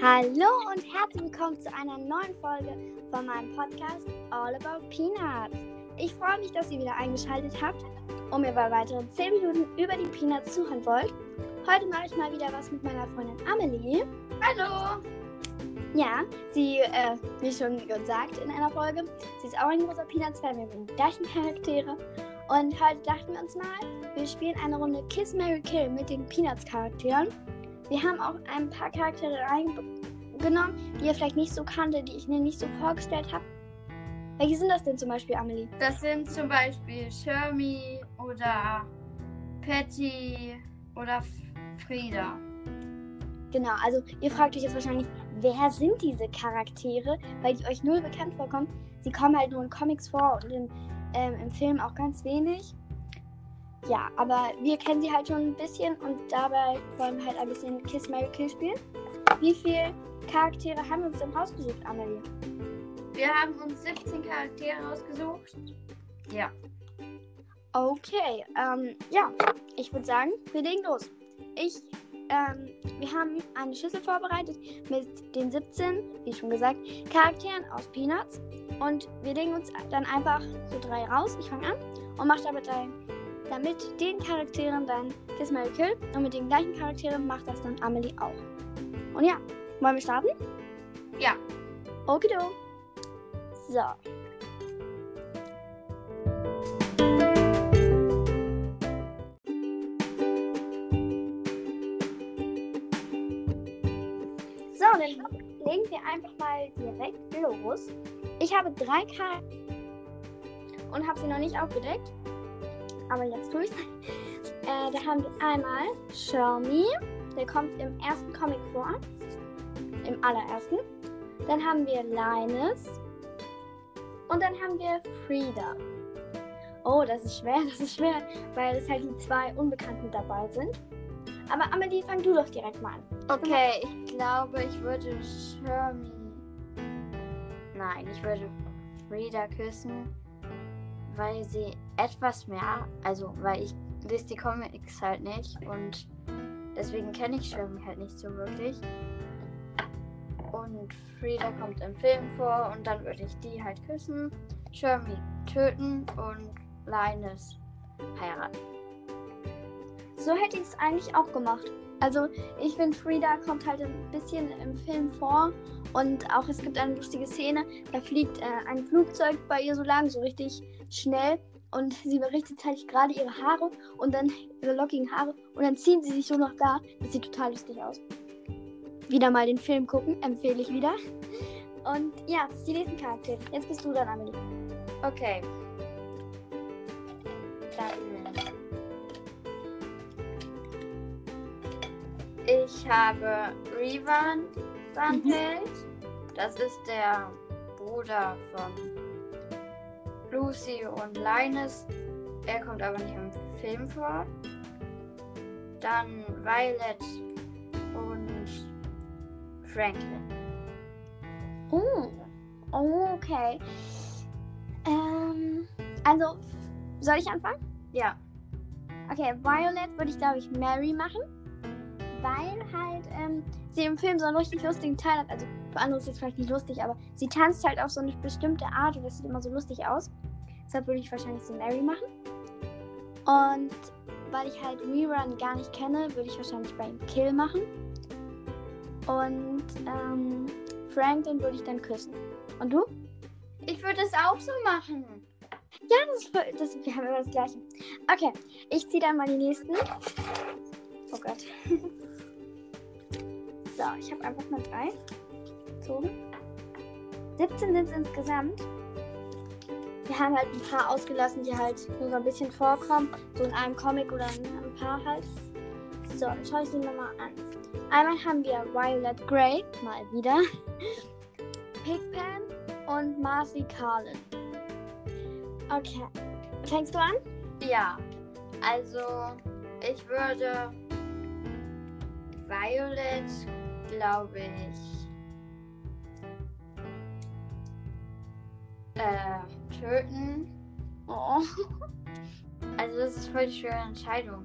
Hallo und herzlich willkommen zu einer neuen Folge von meinem Podcast All About Peanuts. Ich freue mich, dass ihr wieder eingeschaltet habt und mir bei weiteren 10 Minuten über die Peanuts zuhören wollt. Heute mache ich mal wieder was mit meiner Freundin Amelie. Hallo! Ja, sie, äh, wie schon gesagt in einer Folge, sie ist auch ein großer Peanuts-Fan, wir haben die gleichen Charaktere. Und heute dachten wir uns mal, wir spielen eine Runde Kiss, Mary Kill mit den Peanuts-Charakteren. Wir haben auch ein paar Charaktere reingenommen, die ihr vielleicht nicht so kannte, die ich mir nicht so vorgestellt habe. Welche sind das denn zum Beispiel, Amelie? Das sind zum Beispiel Shermie oder Patty oder Frieda. Genau, also ihr fragt euch jetzt wahrscheinlich, wer sind diese Charaktere, weil die euch null bekannt vorkommen. Sie kommen halt nur in Comics vor und in, ähm, im Film auch ganz wenig. Ja, aber wir kennen sie halt schon ein bisschen und dabei wollen wir halt ein bisschen Kiss Mary Kill spielen. Wie viele Charaktere haben wir uns denn rausgesucht, Amelie? Wir haben uns 17 Charaktere rausgesucht. Ja. Okay, ähm, ja, ich würde sagen, wir legen los. Ich, ähm, wir haben eine Schüssel vorbereitet mit den 17, wie schon gesagt, Charakteren aus Peanuts. Und wir legen uns dann einfach so drei raus. Ich fange an und mache damit ein damit den Charakteren dann Kiss Mary Kill und mit den gleichen Charakteren macht das dann Amelie auch. Und ja, wollen wir starten? Ja. Okido. So. So, dann legen wir einfach mal direkt los. Ich habe drei Karten und habe sie noch nicht aufgedeckt aber jetzt tue ich äh, Da haben wir einmal Shermie, der kommt im ersten Comic vor. Im allerersten. Dann haben wir Linus. Und dann haben wir Frieda. Oh, das ist schwer, das ist schwer, weil es halt die zwei Unbekannten dabei sind. Aber Amelie, fang du doch direkt mal an. Okay, ich glaube, ich würde Shermie. Nein, ich würde Frieda küssen weil sie etwas mehr, also weil ich lese die Comics halt nicht und deswegen kenne ich Shermie halt nicht so wirklich. Und Frieda kommt im Film vor und dann würde ich die halt küssen, Shermie töten und Linus heiraten. So hätte ich es eigentlich auch gemacht. Also ich finde, Frieda kommt halt ein bisschen im Film vor und auch es gibt eine lustige Szene, da fliegt äh, ein Flugzeug bei ihr so lang, so richtig schnell und sie berichtet halt gerade ihre Haare und dann ihre lockigen Haare und dann ziehen sie sich so noch da. Das sieht total lustig aus. Wieder mal den Film gucken, empfehle ich wieder. Und ja, die nächsten Charaktere. Jetzt bist du dann, Amelie. Okay. Dann. Ich habe Revan Sandheld. Mhm. Das ist der Bruder von Lucy und Linus. Er kommt aber nicht im Film vor. Dann Violet und Franklin. Oh, okay. Ähm, also, soll ich anfangen? Ja. Okay, Violet würde ich, glaube ich, Mary machen. Weil halt ähm, sie im Film so einen richtig lustigen Teil hat. Also für andere ist es vielleicht nicht lustig, aber sie tanzt halt auf so eine bestimmte Art und das sieht immer so lustig aus. Deshalb würde ich wahrscheinlich sie Mary machen. Und weil ich halt Rerun gar nicht kenne, würde ich wahrscheinlich bei ihm Kill machen. Und ähm, Franklin würde ich dann küssen. Und du? Ich würde es auch so machen. Ja, das, das, wir haben immer das Gleiche. Okay, ich ziehe dann mal die nächsten. Oh Gott. so, ich habe einfach mal drei gezogen. 17 sind es insgesamt. Wir haben halt ein paar ausgelassen, die halt nur so ein bisschen vorkommen. So in einem Comic oder in ein paar halt. So, dann schaue ich sie mir mal an. Einmal haben wir Violet Grey, mal wieder. Pigpen und Marcy Carlin. Okay. Fängst du an? Ja. Also, ich würde Violet, glaube ich, äh, töten. Oh. Also das ist voll die schwere Entscheidung.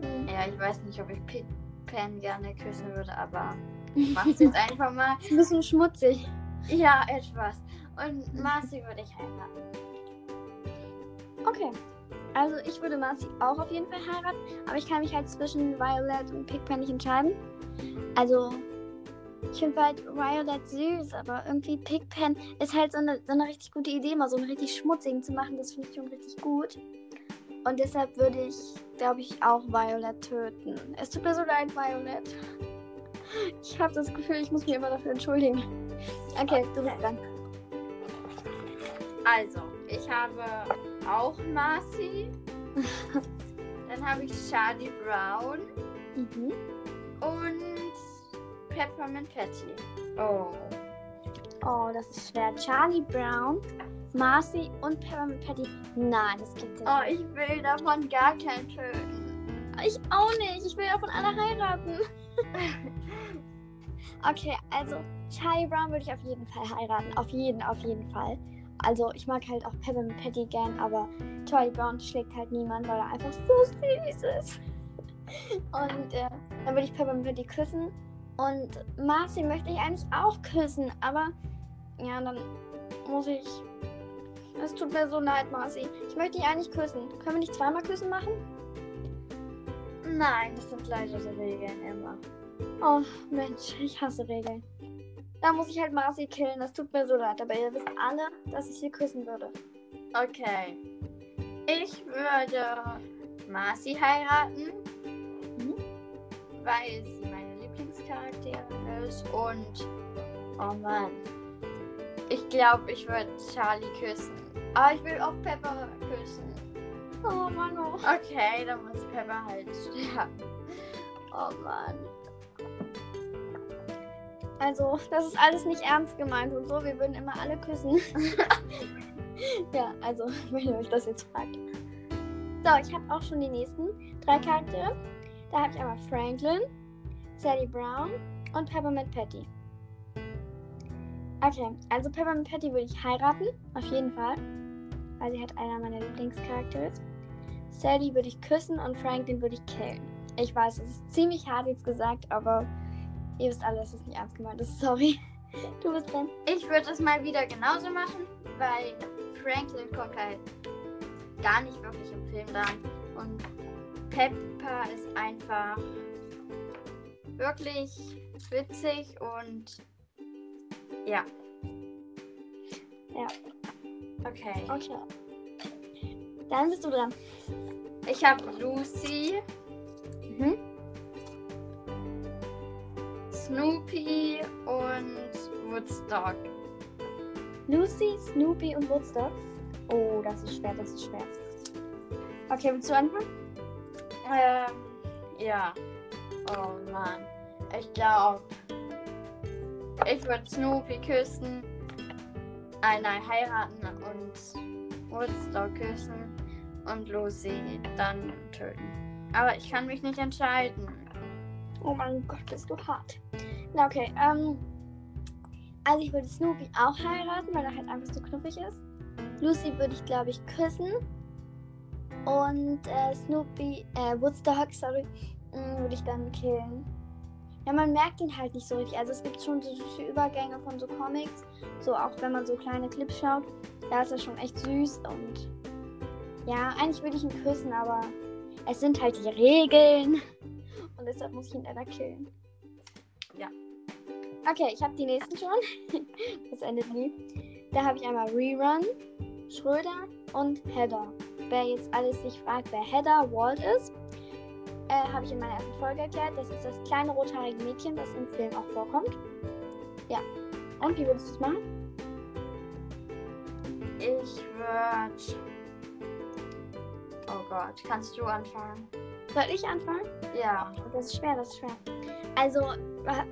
Mhm. Ja, ich weiß nicht, ob ich Pit Pen gerne küssen würde, aber Ich mach's jetzt einfach mal. Ist ein bisschen schmutzig. Ja, etwas. Und Marcy würde ich heiraten. Okay. Also ich würde Marcy auch auf jeden Fall heiraten, aber ich kann mich halt zwischen Violet und Pigpen nicht entscheiden. Also ich finde halt Violet süß, aber irgendwie Pigpen ist halt so eine, so eine richtig gute Idee, mal so einen richtig schmutzigen zu machen. Das finde ich schon richtig gut. Und deshalb würde ich, glaube ich, auch Violet töten. Es tut mir so leid, Violet. Ich habe das Gefühl, ich muss mich immer dafür entschuldigen. Okay, du bist dran. Also, ich habe auch Marcy. Dann habe ich Charlie Brown Mhm. und Peppermint Patty. Oh. Oh, das ist schwer. Charlie Brown, Marcy und Peppermint Patty. Nein, das geht nicht. Oh, ich will davon gar keinen töten. Ich auch nicht. Ich will davon alle heiraten. okay, also Charlie Brown würde ich auf jeden Fall heiraten. Auf jeden, auf jeden Fall. Also ich mag halt auch Peppermint Patty gern, aber Charlie Brown schlägt halt niemand, weil er einfach so süß ist. Und äh, dann würde ich Peppermint Patty küssen. Und Marcy möchte ich eigentlich auch küssen, aber ja, dann muss ich. Es tut mir so leid, Marcy. Ich möchte dich eigentlich küssen. Können wir nicht zweimal küssen machen? Nein, das sind leider Regeln immer. Oh, Mensch, ich hasse Regeln. Da muss ich halt Marcy killen. Das tut mir so leid. Aber ihr wisst alle, dass ich sie küssen würde. Okay. Ich würde Marcy heiraten, Mhm. weil sie meine Lieblingscharakterin ist und oh Mann. Ich glaube, ich würde Charlie küssen. Aber ich will auch Pepper küssen. Oh, Mann. Oh. Okay, dann muss Pepper halt sterben. Oh Mann. Also, das ist alles nicht ernst gemeint und so. Wir würden immer alle küssen. ja, also, wenn ihr euch das jetzt fragt. So, ich habe auch schon die nächsten drei Charaktere. Da habe ich einmal Franklin, Sally Brown und Peppermint Patty. Okay, also Peppermint Patty würde ich heiraten, auf jeden Fall, weil sie halt einer meiner Lieblingscharaktere. Sally würde ich küssen und Franklin würde ich killen. Ich weiß, es ist ziemlich hart jetzt gesagt, aber ihr wisst alle, dass es nicht ernst gemeint ist. Sorry. Du bist dran. Ich würde es mal wieder genauso machen, weil Franklin kommt halt gar nicht wirklich im Film dran. Und Pepper ist einfach wirklich witzig und ja. Ja. Okay. Okay. Dann bist du dran. Ich habe Lucy, Mhm. Snoopy und Woodstock. Lucy, Snoopy und Woodstock. Oh, das ist schwer, das ist schwer. Okay, willst du anfangen? Ähm, ja. Oh Mann. Ich glaube, ich würde Snoopy küssen, äh, nein, heiraten und Woodstock küssen und Lucy dann töten. Aber ich kann mich nicht entscheiden. Oh mein Gott, bist du hart. Na okay, ähm. Also ich würde Snoopy auch heiraten, weil er halt einfach so knuffig ist. Lucy würde ich, glaube ich, küssen. Und äh, Snoopy, äh, Woodstock, sorry, mh, würde ich dann killen. Ja, man merkt ihn halt nicht so richtig. Also es gibt schon so süße Übergänge von so Comics. So auch wenn man so kleine Clips schaut. Da ist er schon echt süß und ja, eigentlich würde ich ihn küssen, aber es sind halt die Regeln. Und deshalb muss ich ihn leider killen. Ja. Okay, ich habe die nächsten schon. das endet nie. Da habe ich einmal Rerun, Schröder und Heather. Wer jetzt alles sich fragt, wer Heather Walt ist, äh, habe ich in meiner ersten Folge erklärt. Das ist das kleine rothaarige Mädchen, das im Film auch vorkommt. Ja. Und wie würdest du es machen? Ich würde. Oh Gott, kannst du anfangen? Soll ich anfangen? Ja. Das ist schwer, das ist schwer. Also,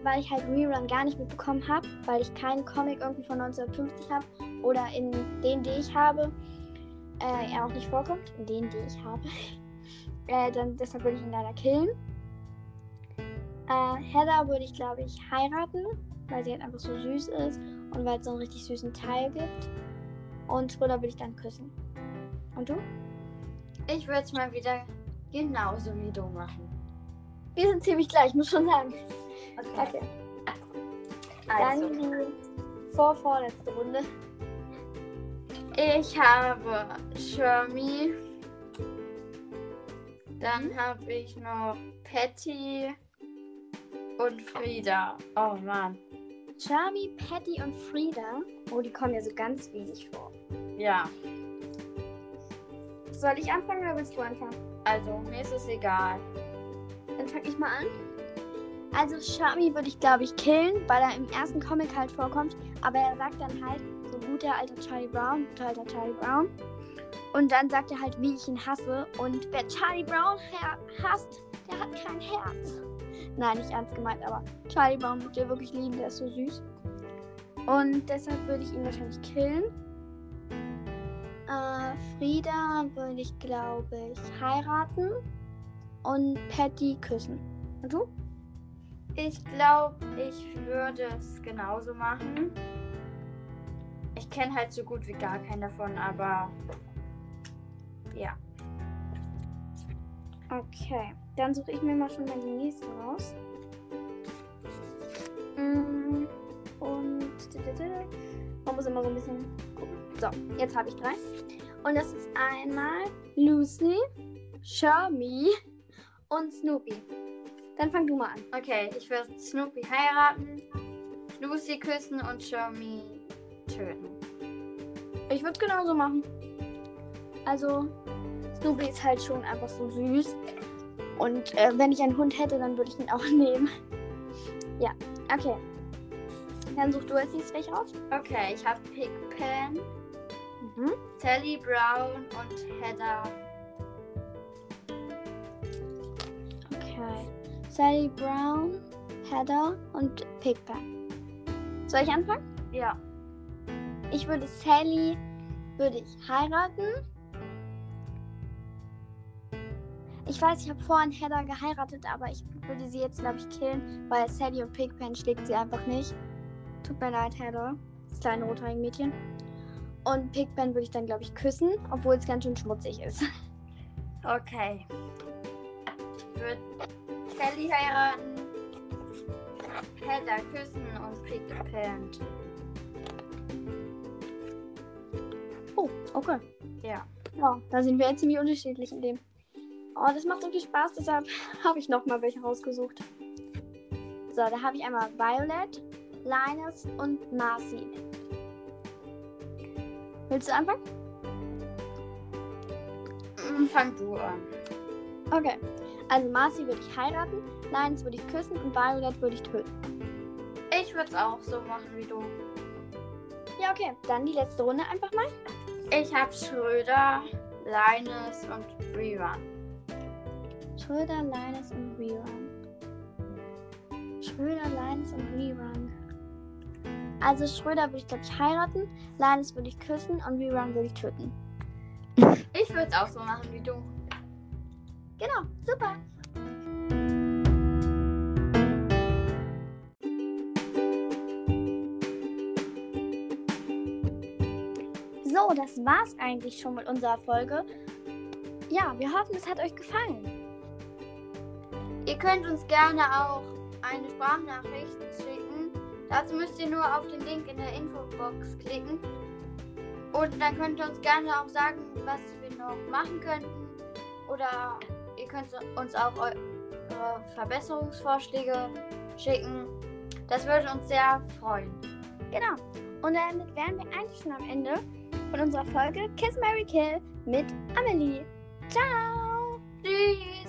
weil ich halt Rerun gar nicht mitbekommen habe, weil ich keinen Comic irgendwie von 1950 habe oder in denen, die ich habe, äh, er auch nicht vorkommt, in denen, die ich habe. äh, dann, deshalb würde ich ihn leider killen. Äh, Heather würde ich, glaube ich, heiraten, weil sie halt einfach so süß ist und weil es so einen richtig süßen Teil gibt. Und Thriller würde ich dann küssen. Und du? Ich würde es mal wieder genauso wie du machen. Wir sind ziemlich gleich, muss schon sagen. Okay. Okay. Also, Dann die vorvorletzte Runde. ich habe Shermie. Dann habe ich noch Patty und Frieda. Oh Mann. Charmy, Patty und Frieda. Oh, die kommen ja so ganz wenig vor. Ja, Soll ich anfangen oder willst du anfangen? Also mir ist es egal. Dann fange ich mal an. Also Charmy würde ich, glaube ich, killen, weil er im ersten Comic halt vorkommt. Aber er sagt dann halt, so guter alter Charlie Brown, guter alter Charlie Brown. Und dann sagt er halt, wie ich ihn hasse. Und wer Charlie Brown hasst, der hat kein Herz. Nein, nicht ernst gemeint, aber Charlie Brown wird ihr wirklich lieben, der ist so süß. Und deshalb würde ich ihn wahrscheinlich killen. Äh, Frieda würde ich, glaube ich, heiraten und Patty küssen. Und du? Ich glaube, ich würde es genauso machen. Ich kenne halt so gut wie gar keinen davon, aber ja. Okay, dann suche ich mir mal schon mal die nächsten raus. Mm, Und man muss immer so ein bisschen gucken. So, jetzt habe ich drei. Und das ist einmal Lucy, Shermie und Snoopy. Dann fang du mal an. Okay, ich würde Snoopy heiraten, Lucy küssen und Shermie töten. Ich würde es genauso machen. Also, Snoopy ist halt schon einfach so süß. Und äh, wenn ich einen Hund hätte, dann würde ich ihn auch nehmen. Ja, okay. Dann such du als nächstes welche raus. Okay, ich habe Pigpen, Mhm. Sally Brown und Heather. Okay. Sally Brown, Heather und Pigpen. Soll ich anfangen? Ja. Ich würde Sally würde ich heiraten. Ich weiß, ich habe vorhin Heather geheiratet, aber ich würde sie jetzt, glaube ich, killen, weil Sally und Pigpen schlägt sie einfach nicht. Tut mir leid, Heather. Das kleine rothaarige Mädchen. Und Pigpen würde ich dann, glaube ich, küssen, obwohl es ganz schön schmutzig ist. Okay. Ich würde Sally heiraten, Heather küssen und Pigpen. Oh, okay. Ja. Ja, da sind wir jetzt ziemlich unterschiedlich in dem. Oh, das macht so viel Spaß, deshalb habe ich nochmal welche rausgesucht. So, da habe ich einmal Violet, Linus und Marcy. Willst du anfangen? Mm, Fang du an. Okay. Also Marcy würde ich heiraten, Linus würde ich küssen und Violet würde ich töten. Ich würde es auch so machen wie du. Ja, okay. Dann die letzte Runde einfach mal. Ich habe Schröder, Linus und Rerun. Schröder, Linus und Rerun. Schröder, Linus und Rerun. Also Schröder würde ich, glaube ich, heiraten, Linus würde ich küssen und Rerun würde ich töten. Ich würde es auch so machen wie du. Genau, super. So, das war's eigentlich schon mit unserer Folge. Ja, wir hoffen, es hat euch gefallen. Ihr könnt uns gerne auch eine Sprachnachricht schicken. Dazu müsst ihr nur auf den Link in der Infobox klicken. Und dann könnt ihr uns gerne auch sagen, was wir noch machen könnten. Oder ihr könnt uns auch eure Verbesserungsvorschläge schicken. Das würde uns sehr freuen. Genau. Und damit wären wir eigentlich schon am Ende von unserer Folge Kiss Mary Kill mit Amelie. Ciao! Tschüss!